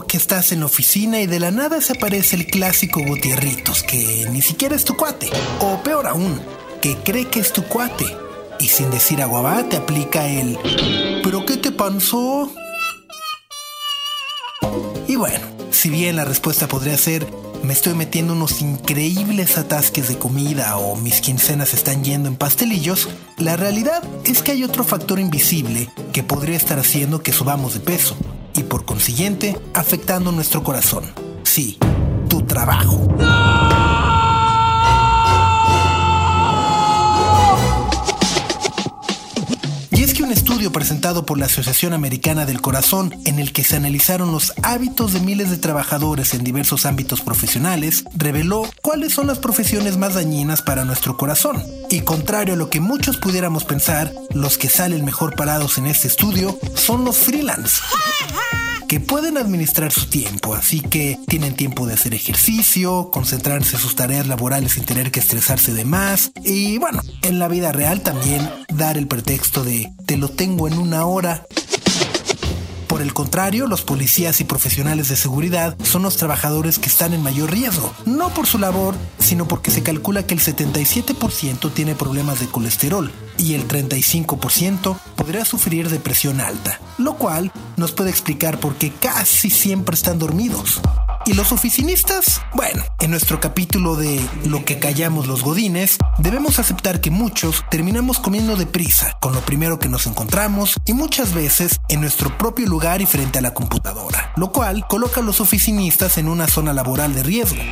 Que estás en la oficina y de la nada se aparece el clásico Gutierritos, que ni siquiera es tu cuate. O peor aún, que cree que es tu cuate. Y sin decir aguabá te aplica el ¿Pero qué te pasó? Y bueno, si bien la respuesta podría ser me estoy metiendo unos increíbles atasques de comida o mis quincenas están yendo en pastelillos, la realidad es que hay otro factor invisible que podría estar haciendo que subamos de peso y por consiguiente afectando nuestro corazón. Sí, tu trabajo. Y es que un estudio presentado por la Asociación Americana del Corazón, en el que se analizaron los hábitos de miles de trabajadores en diversos ámbitos profesionales, reveló cuáles son las profesiones más dañinas para nuestro corazón. Y contrario a lo que muchos pudiéramos pensar, los que salen mejor parados en este estudio son los freelance que pueden administrar su tiempo, así que tienen tiempo de hacer ejercicio, concentrarse en sus tareas laborales sin tener que estresarse de más y bueno, en la vida real también dar el pretexto de te lo tengo en una hora. Por el contrario, los policías y profesionales de seguridad son los trabajadores que están en mayor riesgo, no por su labor, sino porque se calcula que el 77% tiene problemas de colesterol y el 35% podría sufrir depresión alta, lo cual nos puede explicar por qué casi siempre están dormidos. ¿Y los oficinistas? Bueno, en nuestro capítulo de Lo que callamos los godines, debemos aceptar que muchos terminamos comiendo deprisa con lo primero que nos encontramos y muchas veces en nuestro propio lugar y frente a la computadora, lo cual coloca a los oficinistas en una zona laboral de riesgo.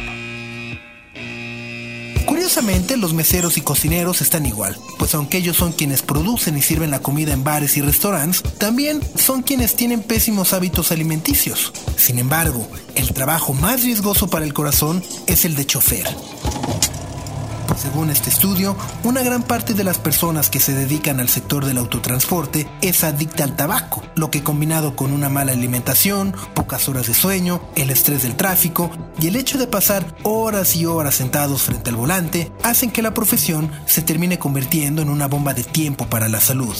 Curiosamente, los meseros y cocineros están igual, pues aunque ellos son quienes producen y sirven la comida en bares y restaurantes, también son quienes tienen pésimos hábitos alimenticios. Sin embargo, el trabajo más riesgoso para el corazón es el de chofer. Según este estudio, una gran parte de las personas que se dedican al sector del autotransporte es adicta al tabaco, lo que combinado con una mala alimentación, pocas horas de sueño, el estrés del tráfico y el hecho de pasar horas y horas sentados frente al volante, hacen que la profesión se termine convirtiendo en una bomba de tiempo para la salud.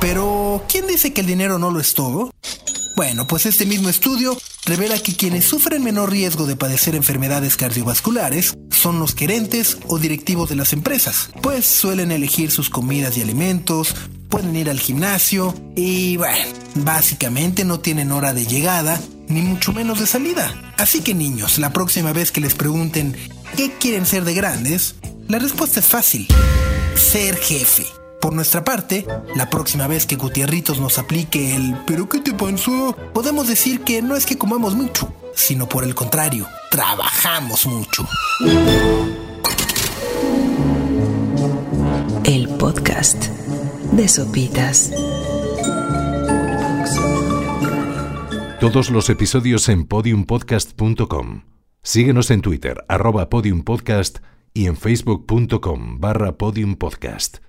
Pero, ¿quién dice que el dinero no lo es todo? Bueno, pues este mismo estudio revela que quienes sufren menor riesgo de padecer enfermedades cardiovasculares son los gerentes o directivos de las empresas, pues suelen elegir sus comidas y alimentos, pueden ir al gimnasio y bueno, básicamente no tienen hora de llegada ni mucho menos de salida. Así que niños, la próxima vez que les pregunten qué quieren ser de grandes, la respuesta es fácil, ser jefe. Por nuestra parte, la próxima vez que Gutierritos nos aplique el ¿pero qué te pasó? Podemos decir que no es que comamos mucho, sino por el contrario, trabajamos mucho. El podcast de Sopitas. Todos los episodios en podiumpodcast.com. Síguenos en Twitter, arroba podiumpodcast y en facebook.com barra podiumpodcast.